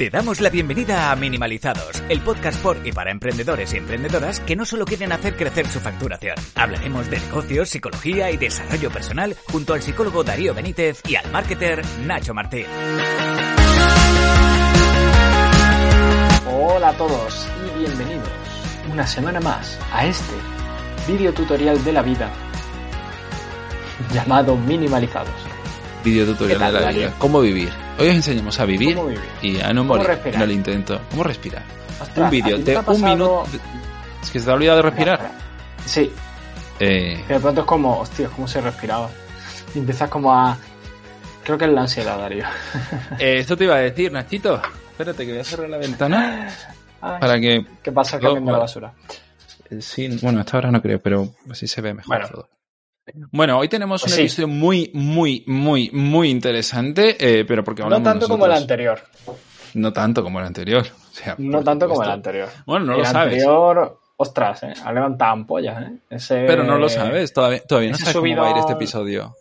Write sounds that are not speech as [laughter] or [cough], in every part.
Te damos la bienvenida a Minimalizados, el podcast por y para emprendedores y emprendedoras que no solo quieren hacer crecer su facturación. Hablaremos de negocios, psicología y desarrollo personal junto al psicólogo Darío Benítez y al marketer Nacho Martín. Hola a todos y bienvenidos una semana más a este video tutorial de la vida llamado Minimalizados. Video tutorial ¿Qué tal, de la vida. ¿Cómo vivir? Hoy os enseñamos a vivir, y a no ¿Cómo morir en el intento. ¿Cómo respirar? Ostras, un ¿a vídeo de un minuto. Es que se te ha olvidado de respirar. Sí, Eh, que de pronto es como, hostia, ¿cómo se respiraba? Y empiezas como a... Creo que es la ansiedad, Darío. [laughs] eh, esto te iba a decir, Nachito. Espérate que voy a cerrar la ventana Ay, para que. ¿Qué pasa cambiando la basura? eh, Sí, bueno, hasta ahora no creo, pero así se ve mejor Bueno. todo. Bueno, hoy tenemos Pues un sí. episodio muy, muy, muy, muy interesante, eh, pero porque No tanto como el anterior. No tanto como el anterior. O sea, No tanto como el anterior. Bueno, no el lo sabes. anterior, ostras, ¿eh? Ha levantado ampollas, ¿eh? Ese, Pero no lo sabes, todavía, todavía no sabes cómo va a ir este subidón- episodio.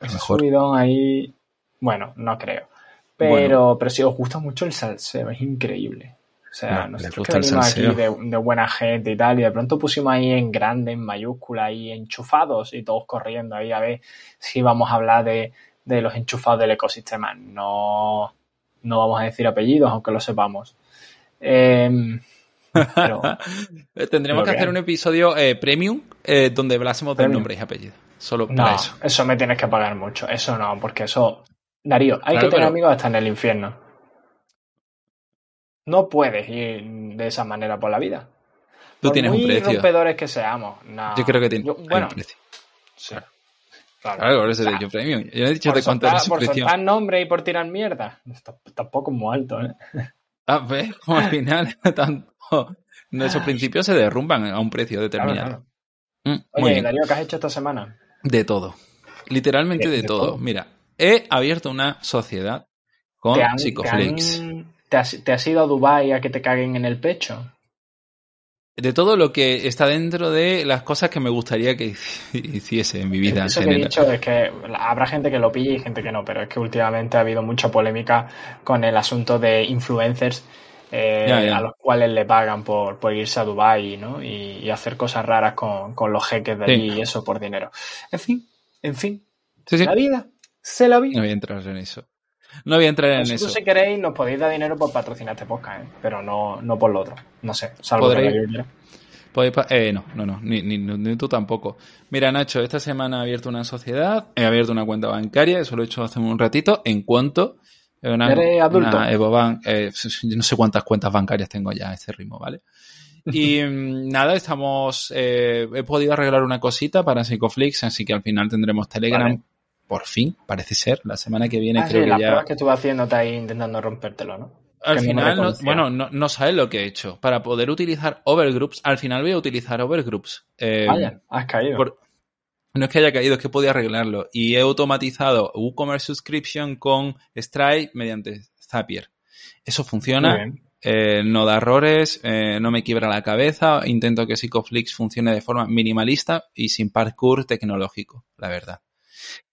Ese Mejor. subidón ahí... Bueno, no creo. Pero, Bueno. pero si os gusta mucho el salseo, es increíble. O sea, No, nosotros que venimos aquí de, de buena gente y tal, y de pronto pusimos ahí en grande, en mayúscula, ahí enchufados y todos corriendo ahí a ver si vamos a hablar de, de los enchufados del ecosistema. No, no vamos a decir apellidos, aunque lo sepamos. Em, pero, [laughs] Eh, Tendremos que que hacer un episodio eh, premium eh, donde hablásemos de nombres y apellidos. Solo no, para eso. eso. me tienes que pagar mucho. Eso no, porque eso... Darío, hay Claro, que tener pero- amigos hasta en el infierno. No puedes ir de esa manera por la vida. Tú Por tienes un precio. rompedores que seamos. no. Yo creo que tiene Yo- hay bueno, un precio. sí. Claro. Claro, por eso he Ah, dicho premium. Yo no he dicho por de cuánto soltar, por precio. soltar nombre y por tirar mierda. Tampoco es muy alto, ¿eh? Ah, ¿ves? Como al final [laughs] tanto... no, esos principios se derrumban a un precio determinado. Claro, claro. Mm, Oye. Darío, ¿qué has hecho esta semana? De todo. Literalmente De- de, de todo. todo. Mira, he abierto una sociedad con ¿Te han- Psicoflix. Te han- ¿Te has, te has ido a Dubai a que te caguen en el pecho? De todo lo que está dentro de las cosas que me gustaría que [laughs] hiciese en mi vida. Eso que he dicho es que habrá gente que lo pille y gente que no, pero es que últimamente ha habido mucha polémica con el asunto de influencers eh, Ya, ya. a los cuales le pagan por, por irse a Dubai ¿no? y, y hacer cosas raras con, con los jeques de Sí. allí y eso por dinero. En fin, en fin, Sí, sí. la vida, se la vida. No voy a entrar en eso. No voy a entrar en Vosotros, eso. si queréis, nos podéis dar dinero por patrocinar este podcast, ¿eh? pero no, no por lo otro. No sé, salvo que Podréis-. Podéis pa- eh, no, no, no, ni, ni- ni tú tampoco. Mira, Nacho, esta semana he abierto una sociedad, he abierto una cuenta bancaria, eso lo he hecho hace un ratito, en cuanto una, ¿Eres adulto? una EvoBank, eh, [laughs] no sé cuántas cuentas bancarias tengo ya a este ritmo, ¿vale? Y [laughs] mm, nada, estamos, eh, he podido arreglar una cosita para Psicoflix, así que al final tendremos Telegram, Vale. Por fin, parece ser, la semana que viene Ah, sí, creo las que ya... pruebas que estuve haciendo te ahí intentando rompértelo, ¿no? Al que final, no- bueno, no, no sabes lo que he hecho. Para poder utilizar overgroups, al final voy a utilizar overgroups. Eh, Vaya, has caído. por- no es que haya caído, es que podía arreglarlo. Y he automatizado WooCommerce Subscription con Stripe mediante Zapier. Eso funciona, eh, no da errores, eh, no me quiebra la cabeza. Intento que Psychoflix funcione de forma minimalista y sin parkour tecnológico, la verdad.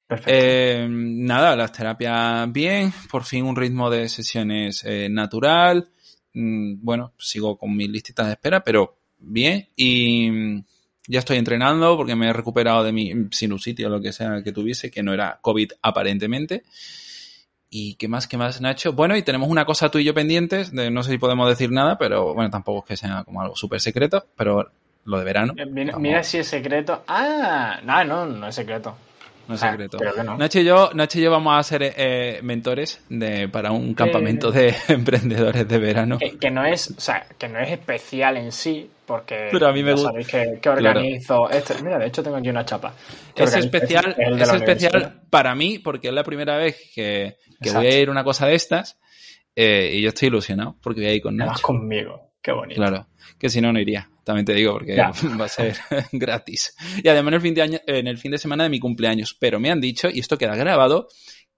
Perfecto. Eh, nada, las terapias bien, por fin un ritmo de sesiones eh, natural. Mm, bueno, sigo con mis listitas de espera, pero bien. Y mm, ya estoy entrenando porque me he recuperado de mi sinusitis o lo que sea que tuviese, que no era COVID aparentemente. ¿Y qué más, qué más, Nacho? Bueno, y tenemos una cosa tú y yo pendientes, de, no sé si podemos decir nada, pero bueno, tampoco es que sea como algo súper secreto, pero lo de verano. Mira, mira si es secreto. Ah, no, no, no es secreto. No es Ah, secreto. no. Nacho, y yo, Nacho y yo vamos a ser eh, mentores de, para un campamento de [laughs] emprendedores de verano. Que, que no es, o sea, que no es especial en sí, porque Pero a mí me gusta. sabéis que, que organizo. este- mira, de hecho tengo aquí una chapa. Es especial, este, es especial para mí porque es la primera vez que, que voy a ir a una cosa de estas eh, y yo estoy ilusionado porque voy a ir con Nacho. conmigo. Qué bonito. Claro, que si no, no iría, también te digo, porque Ya. [laughs] va a ser [laughs] gratis. Y además en el, fin de año, en el fin de semana de mi cumpleaños. Pero me han dicho, y esto queda grabado,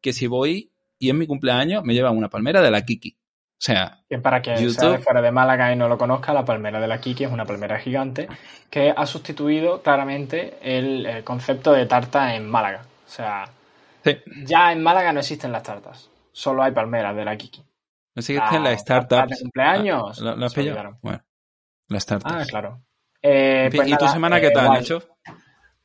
que si voy y es mi cumpleaños, me llevan una palmera de la Kiki. O sea, Que para quien YouTube. sea de fuera de Málaga y no lo conozca, la palmera de la Kiki es una palmera gigante que ha sustituido claramente el, concepto de tarta en Málaga. O sea, sí, ya en Málaga no existen las tartas, solo hay palmeras de la Kiki. No sé qué La- las startups. de cumpleaños, Ah, ¿Lo, lo has se pillado? Bueno, las startups. Ah, claro. Eh, pues ¿Y tu semana eh, qué tal. Nacho?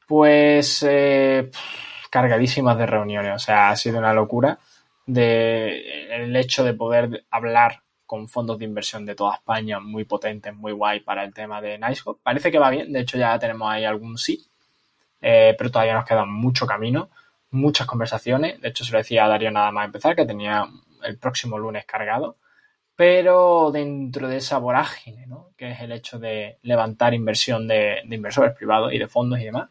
Pues eh, pff, cargadísimas de reuniones. O sea, ha sido una locura de el hecho de poder hablar con fondos de inversión de toda España muy potentes, muy guay para el tema de NiceHop. Parece que va bien, de hecho ya tenemos ahí algún sí, eh, pero todavía nos queda mucho camino, muchas conversaciones. De hecho, se lo decía a Darío nada más empezar, que tenía el próximo lunes cargado. Pero dentro de esa vorágine, ¿no? que es el hecho de levantar inversión de, inversores privados y de fondos y demás,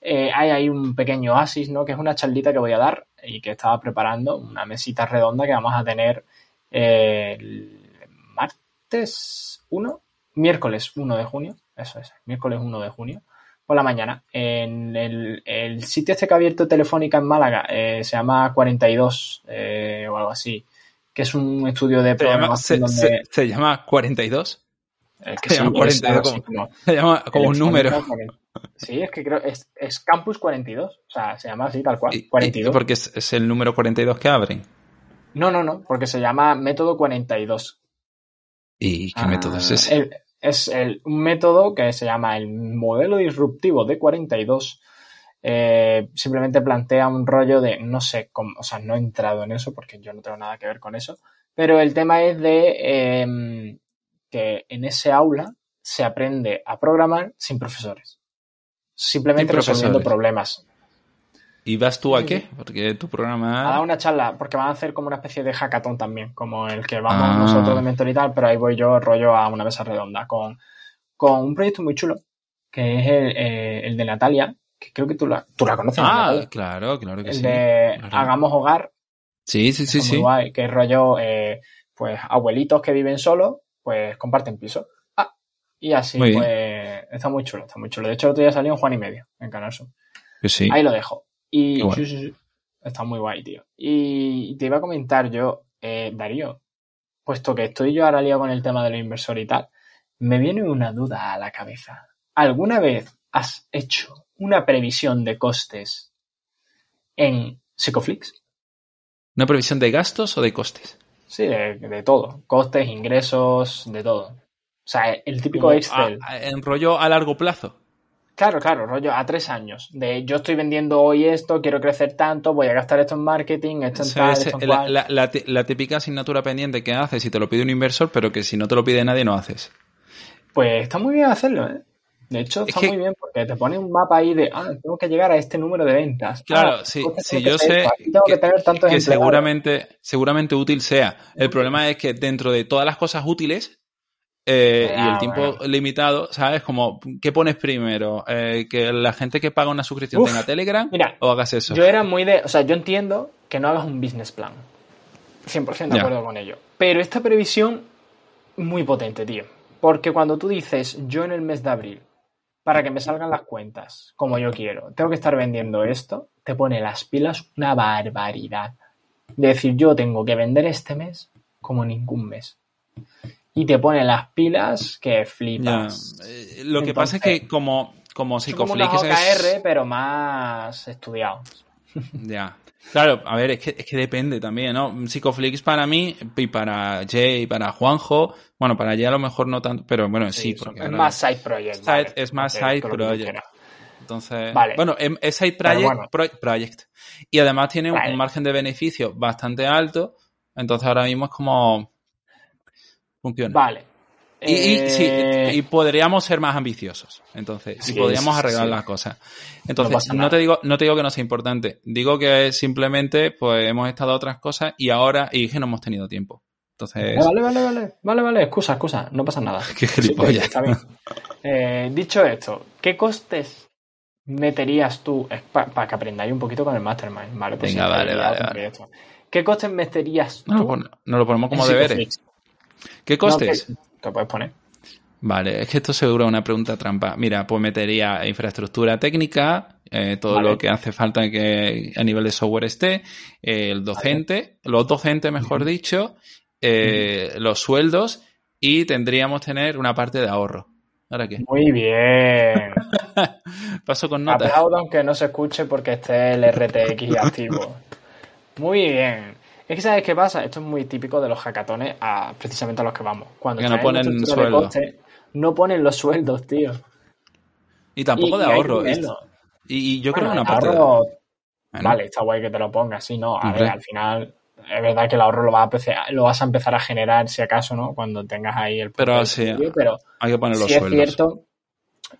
eh, hay ahí un pequeño oasis, ¿no? Que es una charlita que voy a dar y que estaba preparando, una mesita redonda que vamos a tener eh, el martes 1, miércoles 1 de junio, eso es, miércoles 1 de junio, por la mañana. En el, el sitio este que ha abierto Telefónica en Málaga eh, se llama 42 eh, o algo así, que es un estudio de llama, se, programación donde... se- se llama 42. es que se llama es 42 algo así como- como- Se llama como un número. 40. Sí, es que creo es, es Campus 42. O sea, se llama así tal cual. Y- y- 42. porque es, es el número 42 que abren. No, no, no, porque se llama método 42. ¿Y qué Ah, método es ese? el- es el- un método que se llama el modelo disruptivo de 42. Eh, simplemente plantea un rollo de, no sé, cómo- o sea, no he entrado en eso porque yo no tengo nada que ver con eso, pero el tema es de eh, que en ese aula se aprende a programar sin profesores. Simplemente Sin resolviendo problemas. ¿Y vas tú a qué? Porque tu a dar programa... una charla, porque van a hacer como una especie de hackathon también, como el que vamos Ah. nosotros de mentor y tal, pero ahí voy yo rollo a una mesa redonda con, con un proyecto muy chulo, que es el, eh, el de Natalia, que creo que tú la, tú la conoces. Ah, claro, claro que el sí. de claro. Hagamos Hogar, Sí, sí, sí, sí. guay, que es rollo, eh, pues abuelitos que viven solos, pues comparten piso. Ah, y así, Muy bien. pues está muy chulo, está muy chulo. De hecho, el otro día salió en Juan y Medio, en Canal Sur. Que sí. Ahí lo dejo. Y. Está muy guay, tío. Y te iba a comentar yo, eh, Darío, puesto que estoy yo ahora liado con el tema de los inversores y tal, me viene una duda a la cabeza. ¿Alguna vez has hecho una previsión de costes en Psicoflix? ¿Una previsión de gastos o de costes? Sí, de, de todo. Costes, ingresos, de todo. O sea, el típico Como Excel. a- en rollo a largo plazo. Claro, claro, rollo a tres años. De yo estoy vendiendo hoy esto, quiero crecer tanto, voy a gastar esto en marketing, esto en tal, es esto en la, la- la ti- la típica asignatura pendiente que haces y te lo pide un inversor, pero que si no te lo pide nadie no haces. Pues está muy bien hacerlo, ¿eh? De hecho, Es está que- muy bien porque te pone un mapa ahí de, ah, tengo que llegar a este número de ventas. Claro, Ah, sí, costes sí, que yo sé tengo que, que, tener tantos que seguramente, seguramente útil sea. El problema es que dentro de todas las cosas útiles eh, y Ya, el tiempo bueno. limitado, ¿sabes? Como, ¿qué pones primero? Eh, ¿Que la gente que paga una suscripción Uf, tenga Telegram mira, o hagas eso? Yo era muy de, o sea, yo entiendo que no hagas un business plan. 100% de acuerdo con ello. Pero esta previsión, muy potente, tío. Porque cuando tú dices, yo en el mes de abril, para que me salgan las cuentas como yo quiero, tengo que estar vendiendo esto, te pone las pilas una barbaridad. De decir, yo tengo que vender este mes como ningún mes. Y te pone las pilas que flipas. Eh, Lo que pasa es que como, como Son como unos es- OKR, pero más estudiados. [laughs] Ya. Claro, a ver, es que, es que depende también, ¿no? Psicoflix para mí y para Jay y para Juanjo, bueno, para Jay a lo mejor no tanto, pero bueno, sí, porque es ahora- más side project. Side- vale, es más side project. Entonces, Vale. bueno, em- es Side project, bueno. pro- project. Y además tiene Vale. un margen de beneficio bastante alto, entonces ahora mismo es como funciona. Vale. Y, y, sí, Eh, y podríamos ser más ambiciosos, entonces, Sí, y podríamos arreglar sí. las cosas. Entonces, no, te digo, no te digo que no sea importante, digo que simplemente, pues, hemos estado a otras cosas y ahora, y que no hemos tenido tiempo. Entonces, Vale, vale, vale, vale, vale, excusa, excusa, no pasa nada. [laughs] Qué gilipollas. está bien. Eh, dicho esto, ¿qué costes meterías tú para que aprendáis un poquito con el Mastermind? Vale, pues Venga, vale, vale, vale. ¿Qué costes meterías no lo, tú? pon- no lo ponemos como deberes. Psicoflix? ¿Qué costes? No, que- puedes poner. Vale, es que esto seguro es una pregunta trampa. Mira, pues metería infraestructura técnica, eh, todo Vale. lo que hace falta que a nivel de software esté, eh, el docente, los docentes, mejor dicho, eh, los sueldos y tendríamos tener una parte de ahorro. ¿Ahora qué? Muy bien. [laughs] Paso con notas. Aplaudo aunque no se escuche porque esté el RTX activo. [laughs] Muy bien. Es que ¿sabes qué pasa? Esto es muy típico de los hackatones a, precisamente a los que vamos. Cuando Que no ponen sueldo. coste, no ponen los sueldos, tío. Y tampoco Y- de y ahorro. Y, ponerlo. y yo creo que una parte de ahorro, Bueno, Vale, está guay que te lo pongas, sí, no. A ver, al final es verdad que el ahorro lo vas, a empezar, lo vas a empezar a generar, si acaso, ¿no? Cuando tengas ahí el Pero sí, pero Hay que poner los es sueldos. cierto,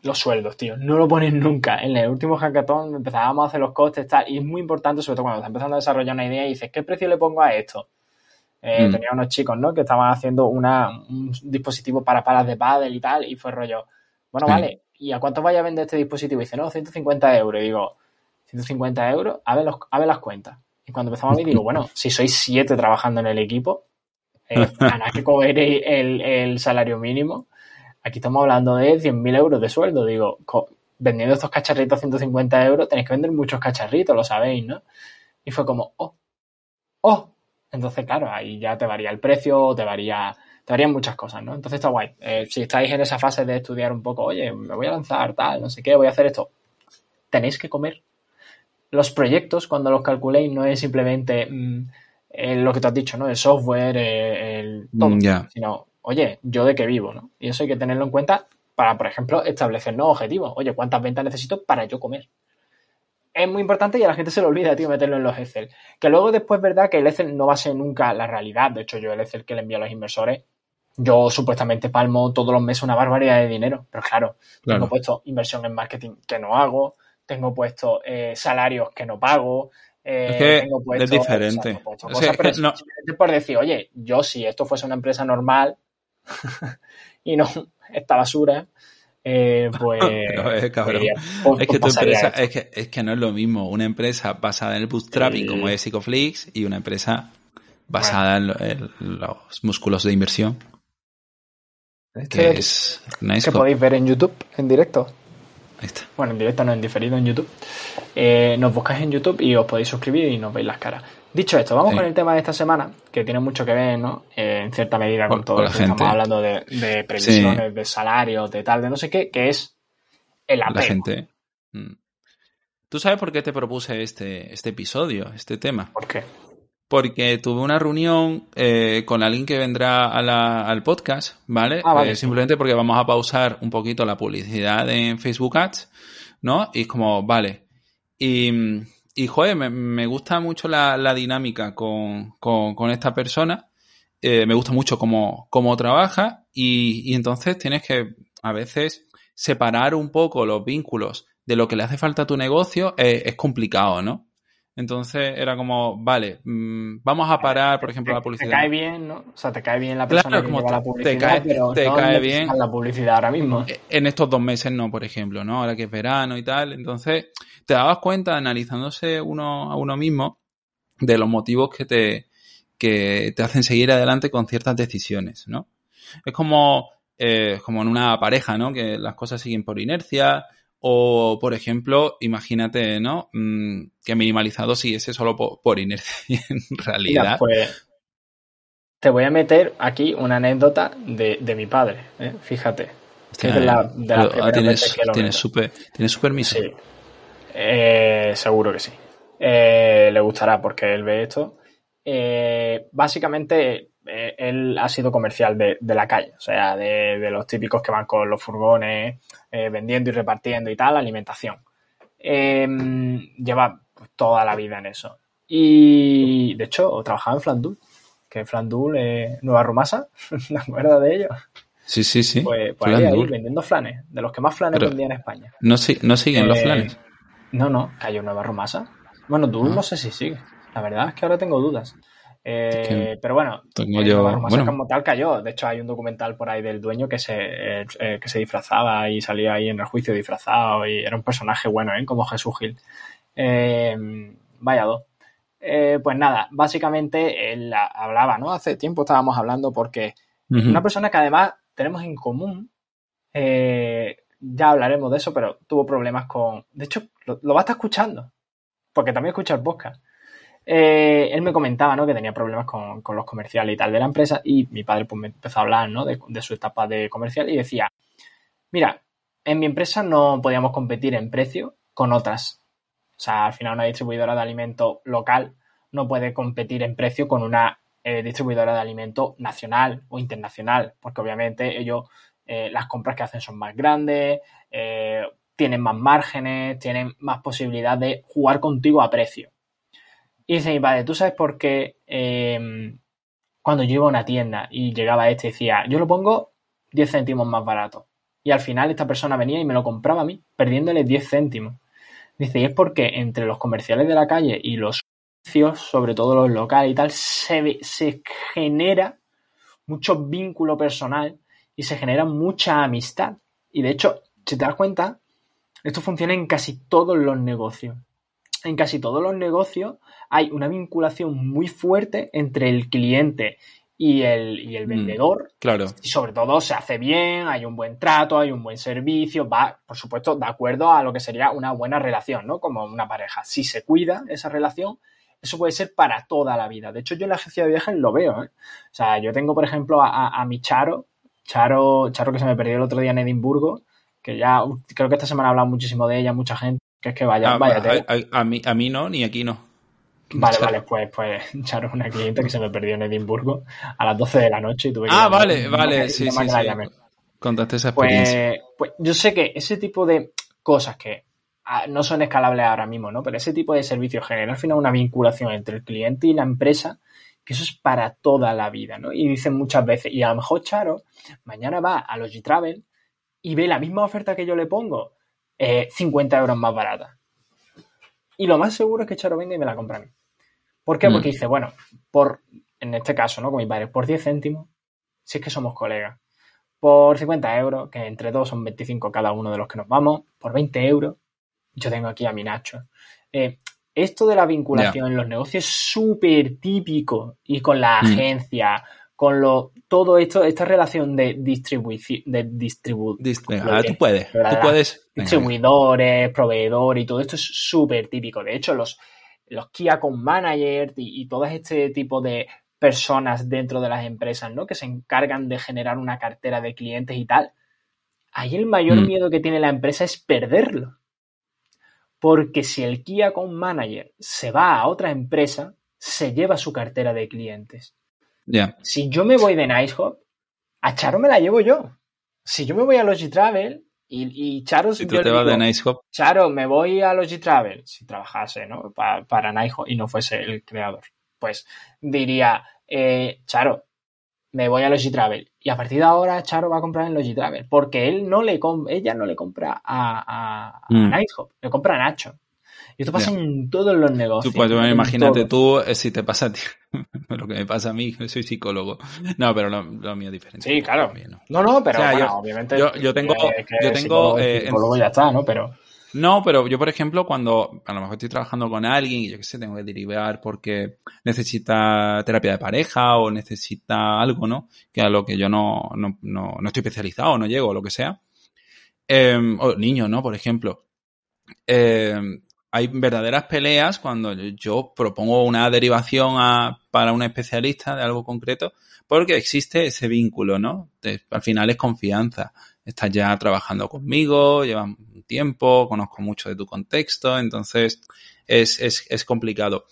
los sueldos, tío, no lo ponen nunca. En el último hackathon empezábamos a hacer los costes tal, y es muy importante, sobre todo cuando estás empezando a desarrollar una idea y dices, ¿qué precio le pongo a esto? Eh, Mm. Tenía unos chicos, ¿no? Que estaban haciendo una, un dispositivo para palas de pádel y tal, y fue rollo, bueno, Sí. vale, ¿y a cuánto vaya a vender este dispositivo? Y dice, no, 150 euros. Y digo, 150 euros, a ver, los, a ver las cuentas. Y cuando empezamos a ver, digo, bueno, si sois siete trabajando en el equipo, eh, [laughs] que cogeréis el, el salario mínimo, aquí estamos hablando de 100.000 euros de sueldo. Digo, vendiendo estos cacharritos a 150 euros, tenéis que vender muchos cacharritos, lo sabéis, ¿no? Y fue como, oh, oh. Entonces, claro, ahí ya te varía el precio, te varía, te varían muchas cosas, ¿no? Entonces está guay. Eh, si estáis en esa fase de estudiar un poco, oye, me voy a lanzar tal, no sé qué, voy a hacer esto, tenéis que comer. Los proyectos, cuando los calculéis, no es simplemente mm, eh, lo que te has dicho, ¿no? El software, eh, el todo, Mm, sino, oye, yo de qué vivo, ¿no? Y eso hay que tenerlo en cuenta para, por ejemplo, establecer nuevos objetivos. Oye, ¿cuántas ventas necesito para yo comer? Es muy importante y a la gente se le olvida, tío, meterlo en los Excel. Que luego después es verdad que el Excel no va a ser nunca la realidad. De hecho, yo el Excel que le envío a los inversores, yo supuestamente palmo todos los meses una barbaridad de dinero. Pero claro, Claro. tengo puesto inversión en marketing que no hago, tengo puesto eh, salarios que no pago. eh, Es que tengo puesto- es diferente. o sea, tengo puesto O cosas, sea, es pero que no- simplemente por decir, oye, yo si esto fuese una empresa normal [laughs] y no esta basura, eh, [laughs] pues. Pero, eh, cabrón. diría, pues- Es que pues tu pasaría empresa, es que, es que no es lo mismo una empresa basada en el bootstrapping como es Psicoflix y una empresa basada en, lo- en los músculos de inversión que es que podéis ver en YouTube, en directo. Ahí está. Bueno, en directo no, en diferido en YouTube. Eh, nos buscáis en YouTube y os podéis suscribir y nos veis las caras. Dicho esto, vamos Sí. con el tema de esta semana, que tiene mucho que ver, ¿no? Eh, en cierta medida con Con- todo lo que estamos hablando de, de previsiones, de salarios, de tal, de no sé qué, que es el apego. La gente. Mm. ¿Tú sabes por qué te propuse este, este episodio, este tema? ¿Por qué? Porque tuve una reunión eh, con alguien que vendrá a la- al podcast, ¿vale? Ah, vale. Eh, simplemente porque vamos a pausar un poquito la publicidad en Facebook Ads, ¿no? Y es como, vale. Y, y joder, me, me gusta mucho la, la dinámica con, con- con esta persona. Eh, me gusta mucho cómo, cómo trabaja y, y entonces tienes que a veces separar un poco los vínculos de lo que le hace falta a tu negocio es complicado, ¿no? Entonces era como, vale, mm, vamos a parar, por ejemplo, Te- la Te publicidad. cae bien, ¿no? O sea, te cae bien la Claro, persona que como lleva te- la te publicidad, cae- pero te no cae bien. la publicidad ahora mismo. En estos dos meses no, por ejemplo, ¿no? Ahora que es verano y tal. Entonces, te dabas cuenta, analizándose uno a uno mismo, de los motivos que te, que te hacen seguir adelante con ciertas decisiones, ¿no? Es como, eh, como en una pareja, ¿no? Que las cosas siguen por inercia. O, por ejemplo, imagínate, ¿no? Mm, que minimalizado siguiese solo por, por inercia. [laughs] En Mira, realidad. pues te voy a meter aquí una anécdota de, de mi padre, ¿eh? fíjate. Que es de la- de las pero, ah, primeras tienes, que tienes, meto. su, pe- tienes permiso. Sí. Eh, seguro que sí. Eh, le gustará porque él ve esto. Eh, básicamente, eh, él ha sido comercial de, de la calle, o sea, de, de los típicos que van con los furgones eh, vendiendo y repartiendo y tal, alimentación. Eh, lleva pues, toda la vida en eso. Y de hecho, trabajaba en Flandul, que Flandul es Nueva Rumasa, [laughs] ¿te acuerdas de ello? Sí, sí, sí. Pues, pues ahí, ahí, vendiendo flanes, de los que más flanes vendía en España. No, no siguen los Eh, flanes. No, no, cayó Nueva Romasa. Bueno, tú Ah. no sé si sigue. La verdad es que ahora tengo dudas. Eh, pero bueno, tengo yo- bueno. como tal cayó. De hecho, hay un documental por ahí del dueño que se, eh, eh, que se disfrazaba y salía ahí en el juicio disfrazado y era un personaje bueno, ¿eh? Como Jesús Gil. Vaya dos. Pues nada, básicamente él hablaba, ¿no? Hace tiempo estábamos hablando porque una persona que además tenemos en común, ya hablaremos de eso, pero tuvo problemas con... De hecho, lo, lo va a estar escuchando, porque también escucha el podcast. Eh, él me comentaba, ¿no? Que tenía problemas con, los comerciales y tal de la empresa y mi padre pues me empezó a hablar, ¿no? De, de su etapa de comercial y decía, mira, en mi empresa no podíamos competir en precio con otras. O sea, al final una distribuidora de alimento local no puede competir en precio con una eh, distribuidora de alimento nacional o internacional, porque obviamente ellos eh, las compras que hacen son más grandes, eh, tienen más márgenes, tienen más posibilidad de jugar contigo a precio. Y dice mi padre, ¿tú sabes por qué eh, cuando yo iba a una tienda y llegaba este decía, yo lo pongo 10 céntimos más barato? Y al final esta persona venía y me lo compraba a mí, perdiéndole 10 céntimos. Dice, y es porque entre los comerciales de la calle y los comercios, sobre todo los locales y tal, se, se genera mucho vínculo personal y se genera mucha amistad. Y de hecho, si te das cuenta, esto funciona en casi todos los negocios. En casi todos los negocios hay una vinculación muy fuerte entre el cliente y el, y el Mm. vendedor Claro. y sobre todo se hace bien, hay un buen trato, hay un buen servicio, va, por supuesto, de acuerdo a lo que sería una buena relación, ¿no? Como una pareja. Si se cuida esa relación, eso puede ser para toda la vida. De hecho, yo en la agencia de viajes lo veo, ¿eh? O sea, yo tengo, por ejemplo, a, a- a mi Charo, Charo, Charo que se me perdió el otro día en Edimburgo, que ya creo que esta semana ha hablado muchísimo de ella, mucha gente, que es que vaya, Ah, vaya a, tela. a- a mí, a mí no, ni aquí no. Vale, Charo. [laughs] vale, pues, pues Charo es una cliente que se me perdió en Edimburgo a las 12 de la noche y tuve que Ah, llamar- vale, vale, sí, sí. Contaste esa experiencia. Pues, pues yo sé que ese tipo de cosas que ah, no son escalables ahora mismo, ¿no? Pero ese tipo de servicios genera al final una vinculación entre el cliente y la empresa que eso es para toda la vida, ¿no? Y dicen muchas veces, y a lo mejor Charo mañana va a Logitravel y ve la misma oferta que yo le pongo, eh, 50 euros más barata. Y lo más seguro es que Charo venga y me la compra a mí. ¿Por qué? Mm. Porque dice, bueno, por, en este caso, ¿no? Con mi padre, por 10 céntimos, si es que somos colegas por 50 euros, que entre dos son 25 cada uno de los que nos vamos, por 20 euros, yo tengo aquí a mi Nacho. Eh, esto de la vinculación en los negocios es súper típico y con la Mm. Con lo, todo esto, esta relación de distribución, de distribu diré. tú puedes, tú distribuidores, proveedores y todo esto es súper típico. De hecho, los, los Key Account Managers y, y todo este tipo de personas dentro de las empresas, ¿no? Que se encargan de generar una cartera de clientes y tal. Ahí el mayor Mm. miedo que tiene la empresa es perderlo. Porque si el Key Account Manager se va a otra empresa, se lleva su cartera de clientes. Ya. Si yo me voy de NiceHop, a Charo me la llevo yo. Si yo me voy a Logitravel y, y Charo... Si tú yo te vas de digo, Nice Hop, Charo, me voy a Logitravel, si trabajase, ¿no? Pa- para Naijo y no fuese el creador. Pues diría, eh, Charo, me voy a Logitravel. Y a partir de ahora Charo va a comprar en Logitravel. Porque él no le ella no le compra a, a, a Mm. Nighthawk, le compra a Nacho. Y esto pasa en todos los negocios. tú, pues, imagínate tú eh, si te pasa a ti. [laughs] lo que me pasa a mí, soy psicólogo. No, pero lo, lo mío es diferente. Sí, claro. Mío no. No, no, pero O sea, bueno, yo- obviamente. yo- yo tengo- que yo tengo, psicólogo, eh, psicólogo ya está, ¿no? Pero. No, pero yo, por ejemplo, cuando a lo mejor estoy trabajando con alguien y yo qué sé, tengo que derivar porque necesita terapia de pareja o necesita algo, ¿no? Que a lo que yo no, no, no, no estoy especializado, no llego, o lo que sea. Eh, o niños, ¿no? Por ejemplo. Eh, hay verdaderas peleas cuando yo propongo una derivación a- para un especialista de algo concreto porque existe ese vínculo, ¿no? Al final es confianza estás ya trabajando conmigo, llevas un tiempo, conozco mucho de tu contexto, entonces es, es, es complicado.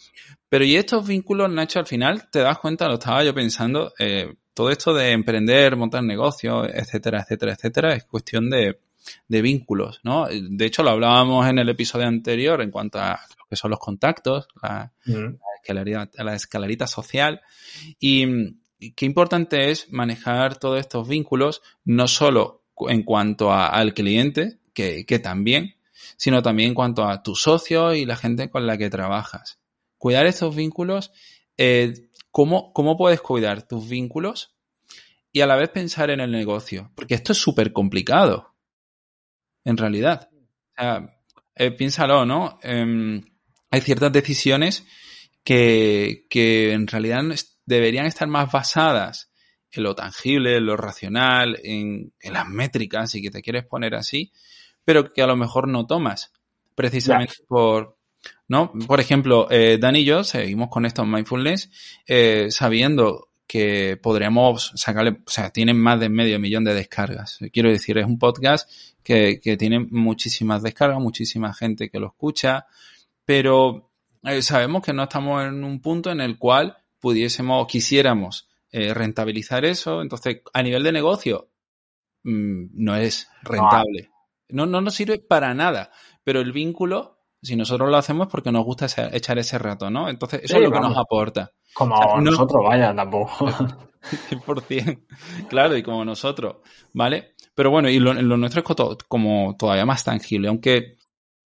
Pero y estos vínculos, Nacho, al final te das cuenta, lo estaba yo pensando, eh, todo esto de emprender, montar negocios, etcétera, etcétera, etcétera, es cuestión de, de vínculos, ¿no? De hecho, lo hablábamos en el episodio anterior en cuanto a lo que son los contactos, la, escalerita, la escalerita social. Y, qué importante es manejar todos estos vínculos, no solo en cuanto al cliente, que, que también, sino también en cuanto a tus socios y la gente con la que trabajas. Cuidar estos vínculos, eh, ¿cómo, ¿cómo puedes cuidar tus vínculos y a la vez pensar en el negocio? Porque esto es súper complicado, en realidad. O sea, eh, piénsalo, ¿no? Em, hay ciertas decisiones que, que en realidad deberían estar más basadas en lo tangible, en lo racional, en, en, las métricas, si que te quieres poner así, pero que a lo mejor no tomas, precisamente por, ¿no? Por ejemplo, eh, Dan y yo seguimos con estos mindfulness eh, sabiendo que podríamos sacarle, o sea, tienen más de medio millón de descargas. Quiero decir, es un podcast que, que tiene muchísimas descargas, muchísima gente que lo escucha, pero eh, sabemos que no estamos en un punto en el cual pudiésemos, quisiéramos eh, rentabilizar eso. Entonces, a nivel de negocio, mmm, no es rentable. No, no nos sirve para nada. Pero el vínculo, si nosotros lo hacemos porque nos gusta echar ese rato, ¿no? Entonces, eso sí, es lo vamos. que nos aporta. Como o sea, nosotros, no... vaya, tampoco. [laughs] 100%. Claro, y como nosotros, ¿vale? Pero bueno, y lo, lo nuestro es como todavía más tangible, aunque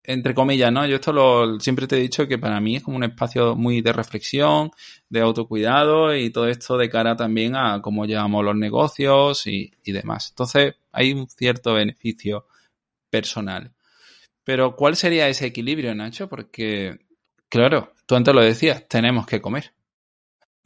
entre comillas, ¿no? Yo esto lo siempre te he dicho que para mí es como un espacio muy de reflexión, de autocuidado y todo esto de cara también a cómo llevamos los negocios y, y demás. Entonces, hay un cierto beneficio personal. Pero, ¿cuál sería ese equilibrio, Nacho? Porque, claro, tú antes lo decías, tenemos que comer.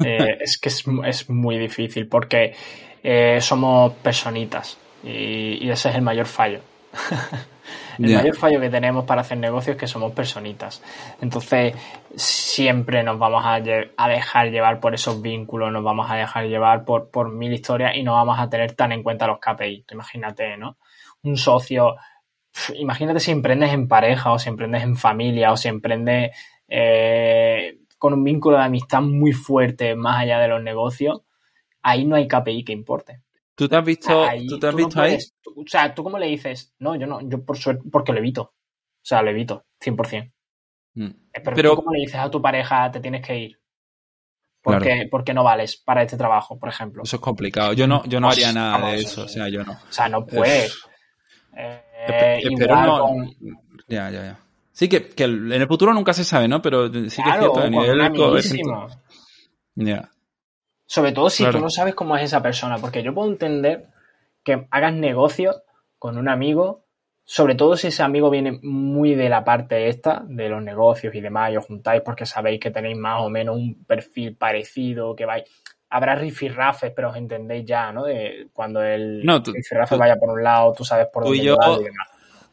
Eh, es que es, es, muy difícil porque eh, somos personitas y, y ese es el mayor fallo. [laughs] El yeah. mayor fallo que tenemos para hacer negocios es que somos personitas. Entonces, siempre nos vamos a, a, dejar llevar por esos vínculos, nos vamos a dejar llevar por, por mil historias y no vamos a tener tan en cuenta los KPI. Imagínate, ¿no? Un socio, imagínate si emprendes en pareja o si emprendes en familia o si emprendes eh, con un vínculo de amistad muy fuerte más allá de los negocios, ahí no hay KPI que importe. ¿Tú te has visto, ahí, ¿tú te has tú visto no ahí? puedes, o sea, ¿tú cómo le dices? No, yo no, yo por suerte, porque lo evito. O sea, lo evito, 100%. Mm. Pero, Pero ¿tú cómo le dices a tu pareja, te tienes que ir? Porque, claro. porque no vales para este trabajo, por ejemplo. Eso es complicado. Yo no, yo no haría nada Vamos, de eso. O sea, yo no. O sea, no puedes. Eh, eh, pero no. Con... Ya, ya, ya. Sí, que, que, en el futuro nunca se sabe, ¿no? Pero sí que claro, es cierto, a nivel. Ya. Yeah. Sobre todo si claro. tú no sabes cómo es esa persona. Porque yo puedo entender que hagas negocio con un amigo, sobre todo si ese amigo viene muy de la parte esta, de los negocios y demás, y os juntáis porque sabéis que tenéis más o menos un perfil parecido, que vais. Habrá rifirrafes, pero os entendéis ya, ¿no? De cuando el no, tú, rifirrafe tú, vaya por un lado, tú sabes por dónde y yo, y demás.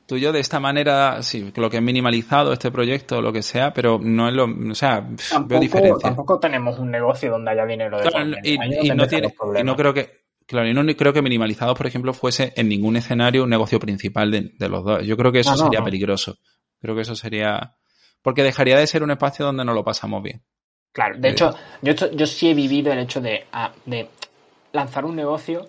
Tú y yo de esta manera, sí, lo que he minimalizado este proyecto o lo que sea, pero no es lo, o sea, tampoco, veo diferencia. Tampoco tenemos un negocio donde haya dinero de claro, y, y, no tiene, y no creo que, Claro, y no creo que minimalizados, por ejemplo, fuese en ningún escenario un negocio principal de, de los dos. Yo creo que eso no, sería peligroso. Creo que eso sería. Porque dejaría de ser un espacio donde no lo pasamos bien. Claro, de eh. hecho, yo, yo sí he vivido el hecho de, de lanzar un negocio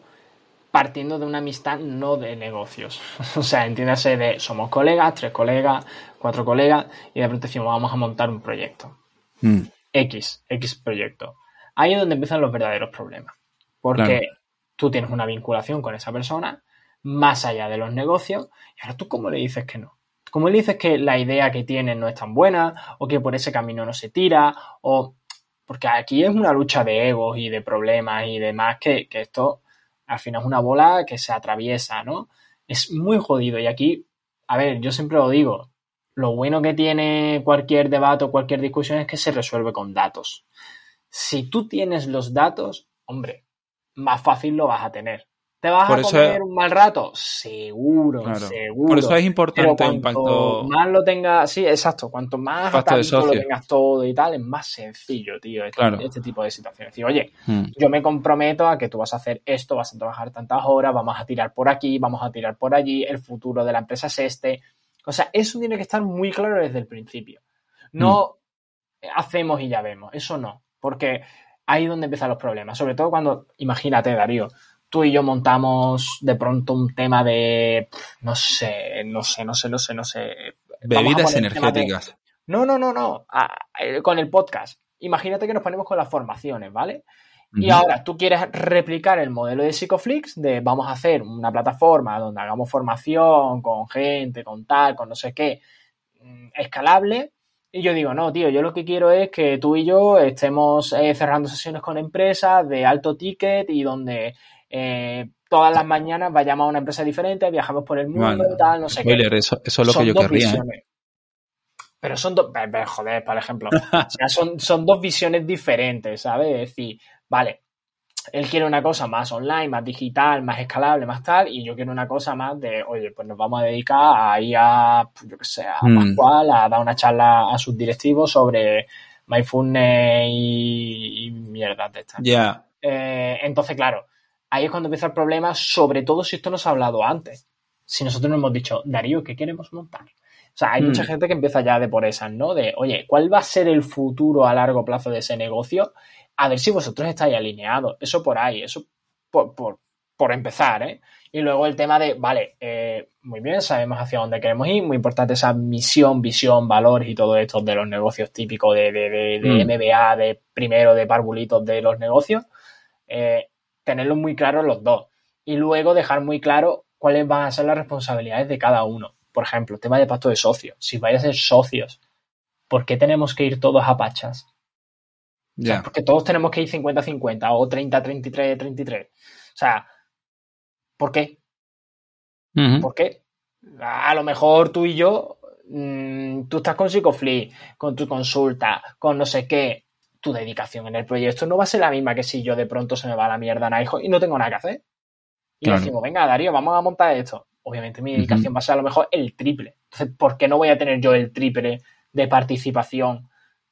partiendo de una amistad, no de negocios. [laughs] o sea, entiéndase de somos colegas, tres colegas, cuatro colegas, y de pronto decimos, vamos a montar un proyecto. Mm. X, X proyecto. Ahí es donde empiezan los verdaderos problemas. Porque claro tú tienes una vinculación con esa persona más allá de los negocios y ahora tú cómo le dices que no. ¿Cómo le dices que la idea que tienes no es tan buena o que por ese camino no se tira o porque aquí es una lucha de egos y de problemas y demás que, que esto al final es una bola que se atraviesa, ¿no? Es muy jodido y aquí, a ver, yo siempre lo digo, lo bueno que tiene cualquier debate o cualquier discusión es que se resuelve con datos. Si tú tienes los datos, hombre, más fácil lo vas a tener. ¿Te vas Por a comer un mal rato? Seguro, claro. seguro. Por eso es importante Pero impacto. más lo tengas, sí, exacto. Cuanto más lo tengas todo y tal, es más sencillo, tío, este, claro. este tipo de situaciones. Decir, oye, hmm. yo me comprometo a que tú vas a hacer esto, vas a trabajar tantas horas, vamos a tirar por aquí, vamos a tirar por allí, el futuro de la empresa es este. O sea, eso tiene que estar muy claro desde el principio. No hmm. hacemos y ya vemos, eso no. Porque ahí es donde empiezan los problemas. Sobre todo cuando, imagínate, Darío, tú y yo montamos de pronto un tema de, no sé, no sé, no sé, no sé, no sé. Bebidas energéticas. De... No, no, no, no. con el podcast. Imagínate que nos ponemos con las formaciones, ¿vale? Y ahora tú quieres replicar el modelo de Psychoflix de vamos a hacer una plataforma donde hagamos formación con gente, con tal, con no sé qué, mm, escalable. Y yo digo, no, tío, yo lo que quiero es que tú y yo estemos eh, cerrando sesiones con empresas de alto ticket y donde eh, todas las mañanas vayamos a una empresa diferente, viajamos por el mundo, tal, no sé qué. Eso, eso, es lo que yo querría. ¿eh? Pero son dos, joder, por ejemplo, o sea, son, son dos visiones diferentes, ¿sabes? Es decir, vale, él quiere una cosa más online, más digital, más escalable, más tal, y yo quiero una cosa más de, oye, pues nos vamos a dedicar a ir a, pues, yo qué sé, a mm. a dar una charla a sus directivos sobre mindfulness y, y mierdas de estas. Ya. Eh, entonces, claro, ahí es cuando empieza el problema, sobre todo si esto nos ha hablado antes. Si nosotros nos hemos dicho, Darío, ¿qué queremos montar? O sea, hay mucha mm. gente que empieza ya de por esas, ¿no? De, oye, ¿cuál va a ser el futuro a largo plazo de ese negocio? A ver si vosotros estáis alineados. Eso por ahí, eso por, por, empezar, ¿eh? Y luego el tema de, vale, eh, muy bien, sabemos hacia dónde queremos ir, muy importante esa misión, visión, valores y todo esto de los negocios típicos de, de, de, de MBA, mm. de primero, de parvulitos de los negocios. Eh, tenerlo muy claro los dos. Y luego dejar muy claro cuáles van a ser las responsabilidades de cada uno. Por ejemplo, tema de pacto de socios. Si vais a ser socios, ¿por qué tenemos que ir todos a pachas? Ya. porque todos tenemos que ir 50-50 o 30-33-33. O sea, ¿por qué? ¿Por qué? A lo mejor tú y yo, mm, tú estás con Psicoflip, con tu consulta, con no sé qué, tu dedicación en el proyecto no va a ser la misma que si yo de pronto se me va la mierda a hijo y no tengo nada que hacer. Y decimos, venga, Darío, vamos a montar esto. Obviamente mi dedicación va a ser a lo mejor el triple. Entonces, ¿por qué no voy a tener yo el triple de participación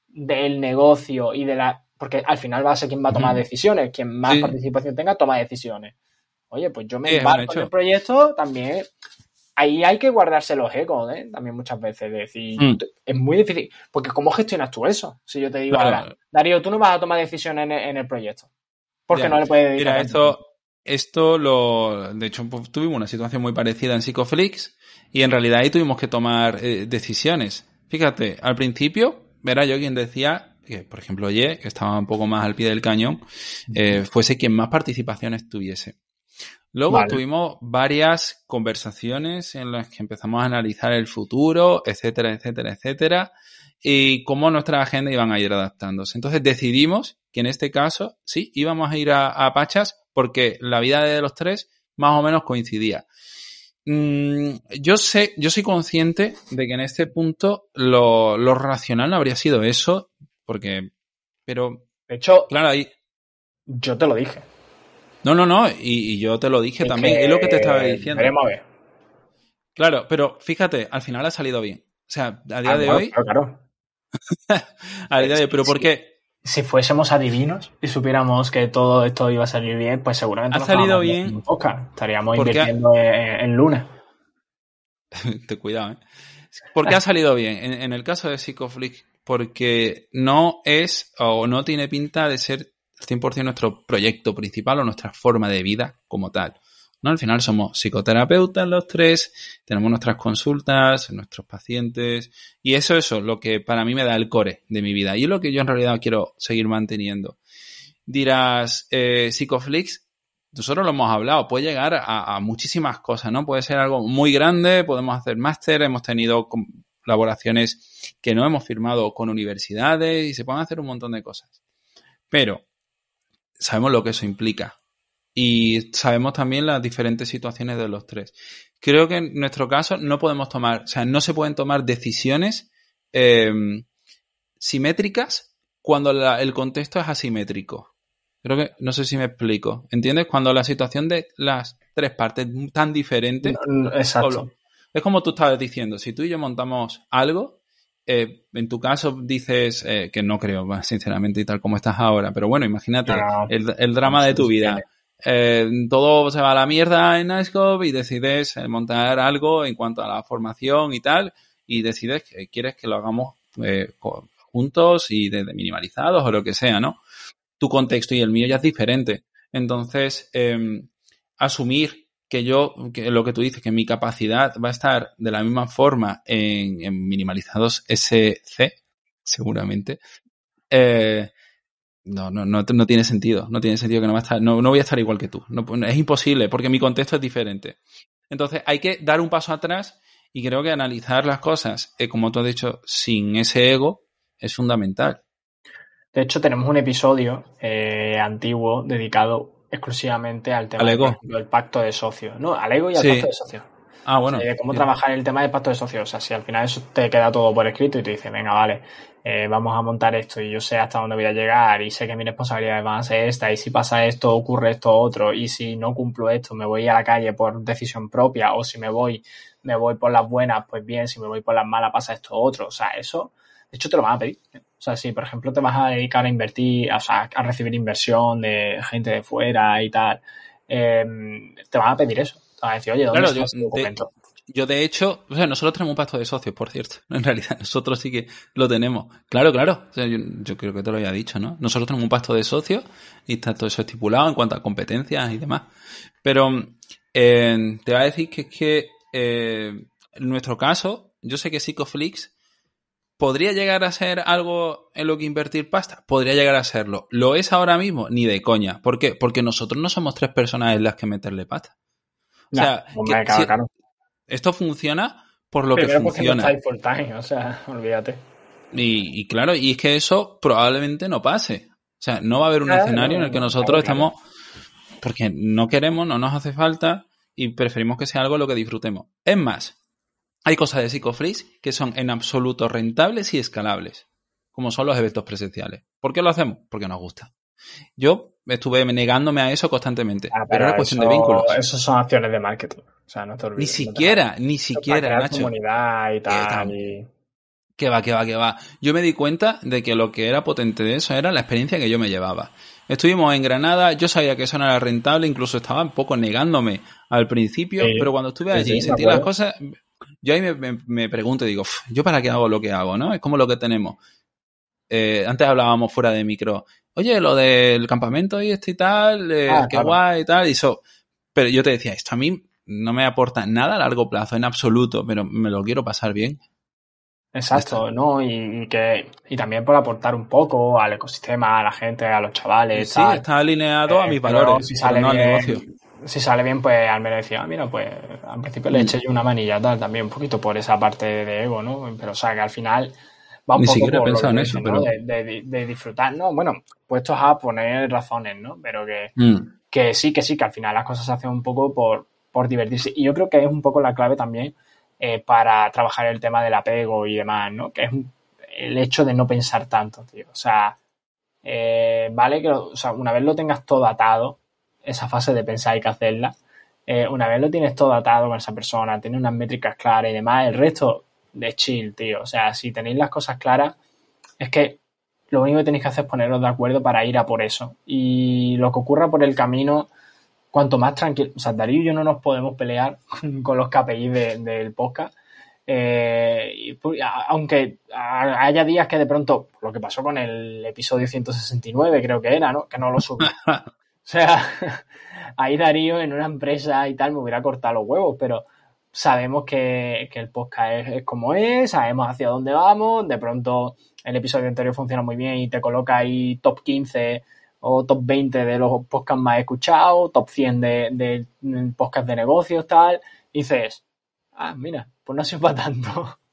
del negocio y de la... Porque al final va a ser quien va a tomar decisiones. Quien más participación tenga, toma decisiones. Oye, pues yo me embarco en el proyecto también ahí hay que guardarse los ecos, ¿eh? También muchas veces. decir, mm. es muy difícil. Porque ¿cómo gestionas tú eso? Si yo te digo, Darío, tú no vas a tomar decisiones en, el proyecto. Porque no le puedes. Mira, esto, esto lo. De hecho, pues, tuvimos una situación muy parecida en Psicoflix y en realidad ahí tuvimos que tomar eh, decisiones. Fíjate, al principio, verá yo quien decía que, por ejemplo, Ye, que estaba un poco más al pie del cañón, eh, fuese quien más participaciones tuviese. Luego tuvimos varias conversaciones en las que empezamos a analizar el futuro, etcétera, etcétera, etcétera, y cómo nuestras agendas iban a ir adaptándose. Entonces decidimos que en este caso sí íbamos a ir a, Pachas porque la vida de los tres más o menos coincidía. Mm, yo sé, yo soy consciente de que en este punto lo, lo racional no habría sido eso, porque, pero, de hecho, claro, ahí, yo te lo dije. No, no, no, y, yo te lo dije también, es lo que te estaba diciendo. Veremos a ver. Claro, pero fíjate, al final ha salido bien. O sea, a día ah, de hoy. Claro, claro. [laughs] a día de hoy, pero ¿por qué? Si fuésemos adivinos y supiéramos que todo esto iba a salir bien, pues seguramente ha salido bien. Estaríamos invirtiendo en, luna. [laughs] Te cuidado, ¿eh? ¿Por qué ha salido bien? En, en el caso de Psychoflick, porque no es o no tiene pinta de ser 100% nuestro proyecto principal o nuestra forma de vida como tal. ¿no? Al final somos psicoterapeutas los tres, tenemos nuestras consultas, nuestros pacientes, y eso es lo que para mí me da el core de mi vida y es lo que yo en realidad quiero seguir manteniendo. Dirás, eh, Psicoflix, nosotros lo hemos hablado, puede llegar a, a, muchísimas cosas, ¿no? Puede ser algo muy grande, podemos hacer máster, hemos tenido colaboraciones que no hemos firmado con universidades y se pueden hacer un montón de cosas. Pero sabemos lo que eso implica. Y sabemos también las diferentes situaciones de los tres. Creo que en nuestro caso no podemos tomar, o sea, no se pueden tomar decisiones em, simétricas cuando el contexto es asimétrico. Creo que, no sé si me explico. ¿Entiendes? Cuando la situación de las tres partes tan diferentes. Exacto. Es como tú estabas diciendo, si tú y yo montamos algo, eh, en tu caso dices eh, que no creo, sinceramente, y tal como estás ahora, pero bueno, imagínate el, drama de tu vida. Eh, todo se va a la mierda en Nicescope y decides montar algo en cuanto a la formación y tal, y decides que quieres que lo hagamos juntos y desde minimalizados o lo que sea, ¿no? Tu contexto y el mío ya es diferente. Entonces, em, asumir que yo, que lo que tú dices, que mi capacidad va a estar de la misma forma en, minimalizados SC, seguramente, eh, No, no, no, no tiene sentido. No tiene sentido que no, va a estar, no, no voy a estar igual que tú. Es imposible, porque mi contexto es diferente. Entonces, hay que dar un paso atrás y creo que analizar las cosas, eh, como tú has dicho, sin ese ego, es fundamental. De hecho, tenemos un episodio eh, antiguo dedicado exclusivamente al tema del pacto de socios. No, al ego y al pacto de socios. Ah, bueno. de cómo trabajar el tema del pacto de socios. O sea, si al final eso te queda todo por escrito y te dice, venga, vale, eh, vamos a montar esto y yo sé hasta dónde voy a llegar y sé que mis responsabilidades van a ser esta y si pasa esto, ocurre esto otro y si no cumplo esto, me voy a la calle por decisión propia o si me voy, me voy por las buenas, pues bien, si me voy por las malas pasa esto otro. O sea, eso, de hecho, te lo van a pedir. O sea, si por ejemplo te vas a dedicar a invertir, o sea, a recibir inversión de gente de fuera y tal, eh, te van a pedir eso a decir, oye, ¿dónde está documento? yo, de hecho, o sea, nosotros tenemos un pacto de socios, por cierto. [laughs] En realidad, nosotros sí que lo tenemos. Claro, claro. O sea, yo, creo que te lo había dicho, ¿no? Nosotros tenemos un pacto de socios y está todo eso estipulado en cuanto a competencias y demás. Pero eh, te voy a decir que es que eh, en nuestro caso, yo sé que Psychoflix podría llegar a ser algo en lo que invertir pasta. Podría llegar a serlo. ¿Lo es ahora mismo? Ni de coña. ¿Por qué? Porque nosotros no somos tres personas en las que meterle pasta. O sea, esto funciona por lo que funciona. No full time, o sea, [laughs] olvídate. Y, claro, y es que eso probablemente no pase. O sea, no va a haber un escenario en el que nosotros estamos porque no queremos, no nos hace falta y preferimos que sea algo lo que disfrutemos. Es más, hay cosas de PsychoFreeze que son en absoluto rentables y escalables, como son los eventos presenciales. ¿Por qué lo hacemos? Porque nos gusta. Yo estuve negándome a eso constantemente. Ah, pero, era cuestión de vínculos. Eso son acciones de marketing. O sea, no te olvides. Ni siquiera, ni siquiera, Nacho. comunidad y tal. Que va, que va, que va. Yo me di cuenta de que lo que era potente de eso era la experiencia que yo me llevaba. Estuvimos en Granada, yo sabía que eso no era rentable, incluso estaba un poco negándome al principio, pero cuando estuve allí y sentí las cosas, yo ahí me, me, pregunto y digo, ¿yo para qué hago lo que hago? ¿no? Es como lo que tenemos. Eh, antes hablábamos fuera de micro oye, lo del campamento y esto y tal, eh, ah, qué guay y tal, y eso. Pero yo te decía, esto a mí no me aporta nada a largo plazo, en absoluto, pero me lo quiero pasar bien. Exacto, ¿no? Y, que y también por aportar un poco al ecosistema, a la gente, a los chavales. Sí, está alineado a mis valores, si sale bien, negocio. Si sale bien, pues al menos decía, ah, mira, pues al principio le mm. eché yo una manilla tal, también un poquito por esa parte de ego, ¿no? Pero o sea, que al final va un Ni poco siquiera he pensado en eso, pero... de, disfrutar, ¿no? Bueno, puestos a poner razones, ¿no? Pero que, mm. que sí, que sí, que al final las cosas se hacen un poco por, por divertirse. Y yo creo que es un poco la clave también eh, para trabajar el tema del apego y demás, ¿no? Que es el hecho de no pensar tanto, tío. O sea, eh, vale que o sea, una vez lo tengas todo atado, esa fase de pensar hay que hacerla, eh, una vez lo tienes todo atado con esa persona, tienes unas métricas claras y demás, el resto de chill, tío. O sea, si tenéis las cosas claras, es que lo único que tenéis que hacer es poneros de acuerdo para ir a por eso. Y lo que ocurra por el camino, cuanto más tranquilo. O sea, Darío y yo no nos podemos pelear [laughs] con los KPIs del podcast. Eh, pues, aunque haya días que de pronto, lo que pasó con el episodio 169, creo que era, ¿no? Que no lo subí. [laughs] o sea, [laughs] ahí Darío en una empresa y tal me hubiera cortado los huevos, pero sabemos que, el podcast es, como es, sabemos hacia dónde vamos, de pronto el episodio anterior funciona muy bien y te coloca ahí top 15 o top 20 de los podcasts más escuchados, top 100 de, de, podcast de negocios, tal, y dices, ah, mira, pues no ha sido para tanto. [laughs]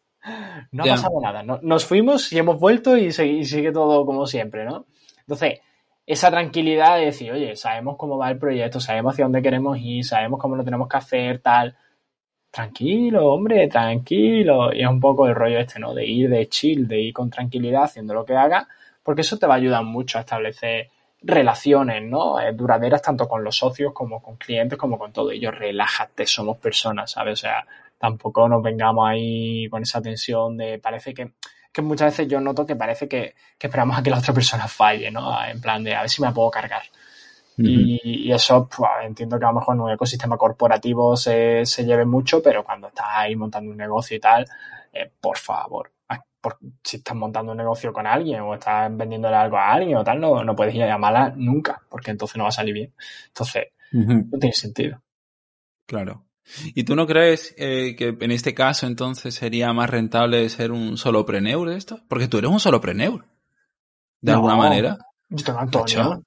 No ha pasado nada. nos fuimos y hemos vuelto y sigue, todo como siempre, ¿no? Entonces, esa tranquilidad de decir, oye, sabemos cómo va el proyecto, sabemos hacia dónde queremos ir, sabemos cómo lo tenemos que hacer, tal tranquilo, hombre, tranquilo. Y es un poco el rollo este, ¿no? De ir de chill, de ir con tranquilidad haciendo lo que haga, porque eso te va a ayudar mucho a establecer relaciones, ¿no? Eh, duraderas tanto con los socios como con clientes, como con todo. Yo, relájate, somos personas, ¿sabes? O sea, tampoco nos vengamos ahí con esa tensión de parece que que muchas veces yo noto que parece que, que esperamos a que la otra persona falle, ¿no? En plan de a ver si me puedo cargar y, eso, pues, entiendo que a lo mejor en un ecosistema corporativo se, se lleve mucho, pero cuando estás ahí montando un negocio y tal, eh, por favor, ah, si estás montando un negocio con alguien o estás vendiéndole algo a alguien o tal, no, no puedes ir a llamarla nunca, porque entonces no va a salir bien. Entonces, no tiene sentido. Claro. ¿Y tú no crees eh, que en este caso entonces sería más rentable ser un solopreneur de esto? Porque tú eres un solopreneur. De alguna manera. Yo tengo Antonio.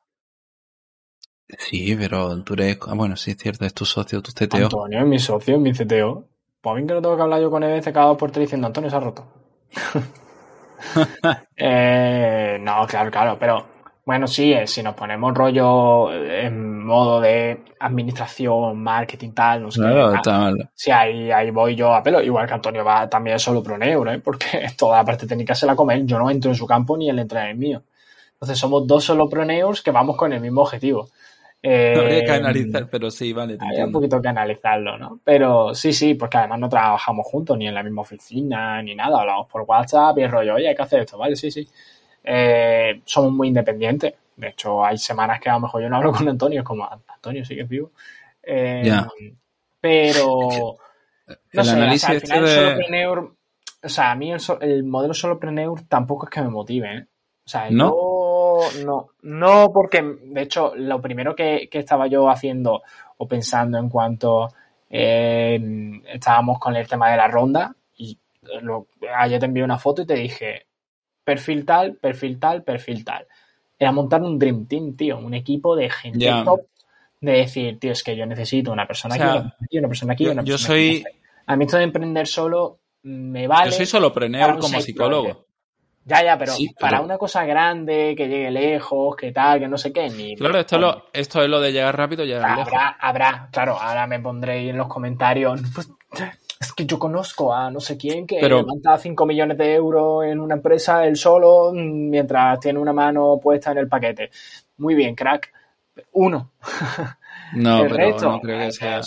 Sí, pero tú eres. ah, Bueno, sí, es cierto, es tu socio, tu CTO. Antonio es mi socio, es mi CTO. Pues bien que no tengo que hablar yo con él este cada dos por tres diciendo Antonio se ha roto. [laughs] [laughs] Eh, no, claro, claro, pero bueno, sí, eh, si nos ponemos rollo eh, en modo de administración, marketing, tal, no sé Claro, qué, está mal. Sí, ahí, ahí voy yo a pelo. Igual que Antonio va también solo pro neuro, ¿eh? [laughs] porque toda la parte técnica se la come él. Yo no entro en su campo ni él entra en el mío. Entonces somos dos solo pro neurs que vamos con el mismo objetivo. Eh, [laughs] Habría que analizar, pero sí, vale, hay un poquito que analizarlo, ¿no? Pero sí, sí, porque además no trabajamos juntos, ni en la misma oficina, ni nada. Hablamos por WhatsApp y el rollo, oye, hay que hacer esto, ¿vale? Sí, sí. Eh, somos muy independientes. De hecho, hay semanas que a lo mejor yo no hablo con Antonio, es como, Antonio, sigue vivo. Eh, Ya. Pero, no El sé, o sea, al este final de- solopreneur, o sea, a mí el, el modelo solopreneur tampoco es que me motive, ¿eh? O sea, ¿No? yo no, no porque, de hecho, lo primero que, que estaba yo haciendo o pensando en cuanto eh, estábamos con el tema de la ronda y lo- ayer te envié una foto y te dije perfil tal, perfil tal, perfil tal. Era montar un Dream Team, tío, un equipo de gente top de decir, tío, es que yo necesito una persona O sea, aquí, una persona aquí, una persona yo- yo persona aquí. soy- A mí esto de emprender solo me vale. Yo soy solopreneur como psicólogo. project. Ya, ya, pero Sí, para una cosa grande, que llegue lejos, que tal, que no sé qué, ni. Claro, esto es, lo, esto es lo de llegar rápido, llegar lejos. Habrá, habrá, claro, ahora me pondré en los comentarios. [laughs] Yo conozco a no sé quién que Pero- levanta 5 millones de euros en una empresa él solo mm, mientras tiene una mano puesta en el paquete. Muy bien, crack. Uno. [laughs] No, el pero resto, no creo que eh, sea.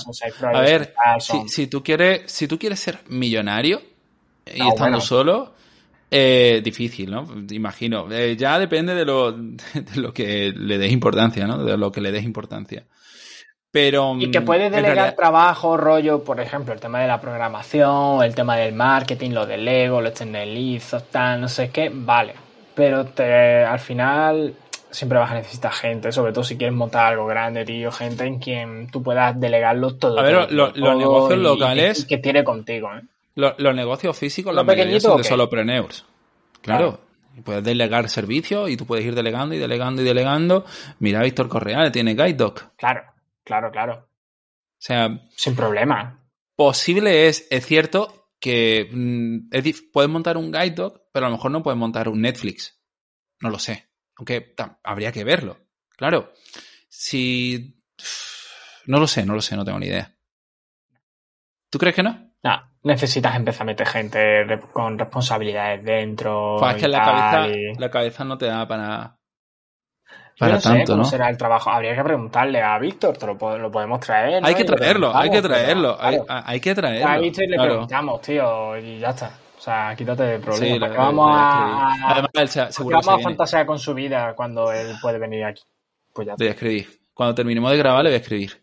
A ver, si, si tú quieres, si tú quieres ser millonario y No, estando bueno. solo, eh, difícil, ¿no? Imagino. Eh, ya depende de lo, [laughs] de lo que le des importancia, ¿no? De lo que le des importancia. Pero. Y que mm, puedes delegar realidad- trabajo, rollo, por ejemplo, el tema de la programación, el tema del marketing, lo del Lego, los externalizos, tal, no sé qué, vale. Pero te, al final siempre vas a necesitar gente, sobre todo si quieres montar algo grande, tío, gente en quien tú puedas delegarlo todo. A ver, todo, lo- todo, los negocios y- locales- y que tire contigo, ¿eh? Lo- los negocios físicos, ¿Lo la mayoría son de solopreneurs. Claro. Y puedes delegar servicios y tú puedes ir delegando y delegando y delegando. Mira, Víctor Correal tiene Guide Dog. O Claro, claro, claro. sea, Sin problema. posible es, es cierto que mm, es puedes montar un Guide Dog, pero a lo mejor no puedes montar un Netflix. No lo sé. Aunque habría que verlo. Claro. Si. [sighs] No lo sé, no lo sé, no tengo ni idea. ¿Tú crees que no? No, necesitas empezar a meter gente con responsabilidades dentro. Pues es que la cabeza, y- la cabeza no te da para. Yo Para no sé tanto, cómo ¿no? será el trabajo. Habría que preguntarle a Víctor, te lo, po- lo podemos traer. ¿no? Hay que traerlo, hay que traerlo, hay, que traerlo. a Víctor le claro. preguntamos, tío, y ya está. O sea, quítate de problemas. Sí, ¿Para le- qué vamos a. Además, él se- ¿para qué seguro que se vamos a fantasear con su vida cuando él puede venir aquí? Pues ya está. Voy a escribir. Cuando terminemos de grabar, le voy a escribir.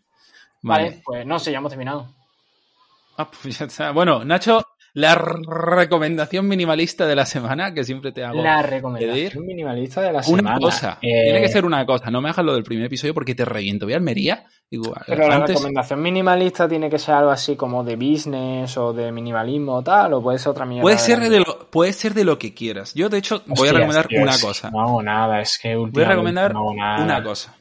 Vale. Vale. pues no sé, ya hemos terminado. Ah, pues ya está. Bueno, Nacho, la recomendación minimalista de la semana, que siempre te hago. La recomendación pedir minimalista de la Una semana. cosa. Eh, Tiene que ser una cosa. No me hagas lo del primer episodio porque te reviento. Voy a Almería. Pero la antes. recomendación minimalista tiene que ser algo así como de business o de minimalismo o tal, o puede ser otra mierda. Puede ser, de lo, puede ser de lo que quieras. Yo, de hecho, voy a recomendar una cosa. No hago nada, es que Voy a últimamente recomendar no hago nada. una cosa.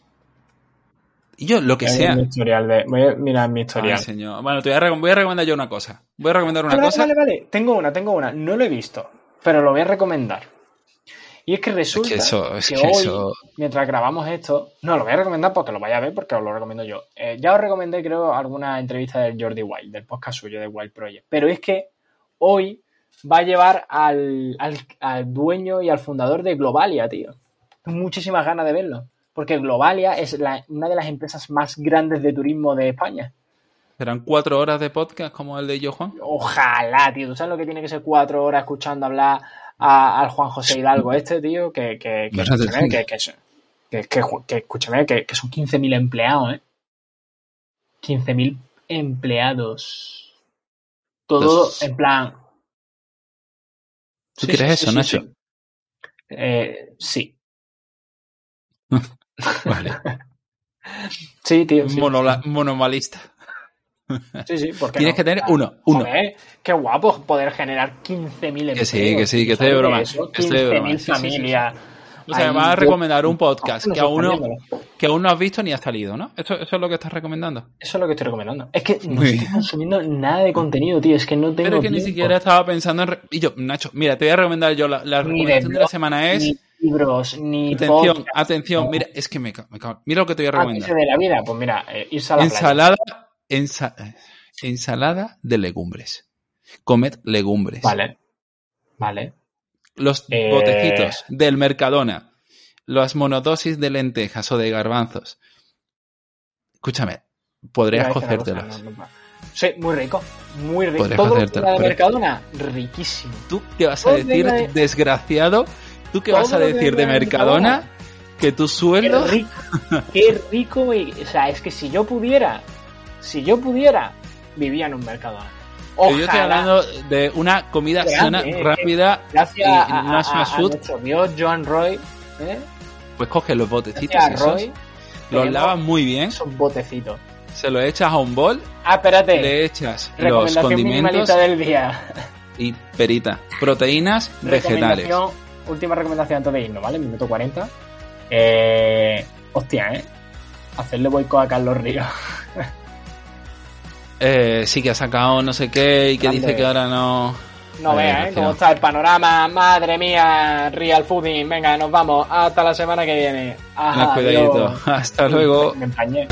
Yo, lo que sea. mi historial de- Voy a mirar mi Ay, historial. señor. Bueno, te voy a, voy a recomendar yo una cosa. Voy a recomendar una Vale, cosa. vale, vale. Tengo una, tengo una. No lo he visto, pero lo voy a recomendar. Y es que resulta Es que eso- es que que hoy, eso- mientras grabamos esto, no, lo voy a recomendar porque lo vaya a ver, porque os lo recomiendo yo. Eh, ya os recomendé, creo, alguna entrevista del Jordi Wild, del podcast suyo de Wild Project. Pero es que hoy va a llevar al, al, al dueño y al fundador de Globalia, tío. Muchísimas ganas de verlo. Porque Globalia es la- una de las empresas más grandes de turismo de España. Serán cuatro horas de podcast como el de yo, Juan. Ojalá, tío. ¿Tú sabes lo que tiene que ser cuatro horas escuchando hablar a- al Juan José Hidalgo este, tío? Que, que, que, escúchame, que, que, que, que, que- escúchame, que, que son 15.000 empleados, ¿eh? 15.000 empleados. Todo Pues- en plan... ¿Tú Sí, quieres sí, eso, sí, Nacho? sí. Eh, sí. [laughs] Vale. [laughs] Sí, tío. Sí, Monola- monomalista. sí, sí, ¿por qué Tienes no? que tener uno, uno. Joder, qué guapo poder generar 15.000 empleos. Que sí, que sí, que estoy de ¿sabes broma, eso? que estoy de broma, 15.000 sí, sí, sí, sí. familias. O sea, Ahí vas a recomendar un podcast que aún, no, que aún no has visto ni ha salido, ¿no? Eso, eso es lo que estás recomendando. Eso es lo que estoy recomendando. Es que no estoy consumiendo nada de contenido, tío. Es que no tengo Pero es que ni siquiera estaba pensando en... Y yo, Nacho, mira, te voy a recomendar yo la, la Ni de recomendación de la semana es... Ni libros, ni Atención, podcast, atención, mira, es que me, me cago- Mira lo que te voy a recomendar. de la vida. Pues mira, eh, irse a la. Ensalada, ensa- ensalada de legumbres. Comed legumbres. Vale. Vale. Los Eh. botecitos del Mercadona. Las monodosis de lentejas o de garbanzos. Escúchame, podrías no, no, no. Sí, muy rico. Muy rico. Podrías Todo de Mercadona, riquísimo. ¿Tú qué vas a Todo decir, de- desgraciado? ¿Tú qué vas a decir de Mercadona. Que tu Qué sueldo... rico. Qué rico. o sea, es que si yo pudiera, si yo pudiera, vivía en un Mercadona. Pero yo estoy Ojalá. hablando de una comida Grande, sana, eh, rápida, Gracias y a, una fast food. Dios, Joan Roy. ¿eh? pues coge los botecitos esos, Roy. los lavas muy bien, Esos botecitos. se lo echas a un bol, Ah, espérate. le echas los condimentos minimalista del día. y perita. Proteínas vegetales. Última recomendación antes de irnos, ¿vale? Minuto 40. Eh, hostia, ¿eh? Hacerle boicot a Carlos Ríos. [laughs] Eh, sí que ha sacado no sé qué y que Grande. dice que ahora no... No veas, ¿eh? Cómo está el panorama. Madre mía, Real Fooding. Venga, nos vamos. Hasta la semana que viene. Ajá, Cuidadito. [laughs] Hasta luego. Me empañé.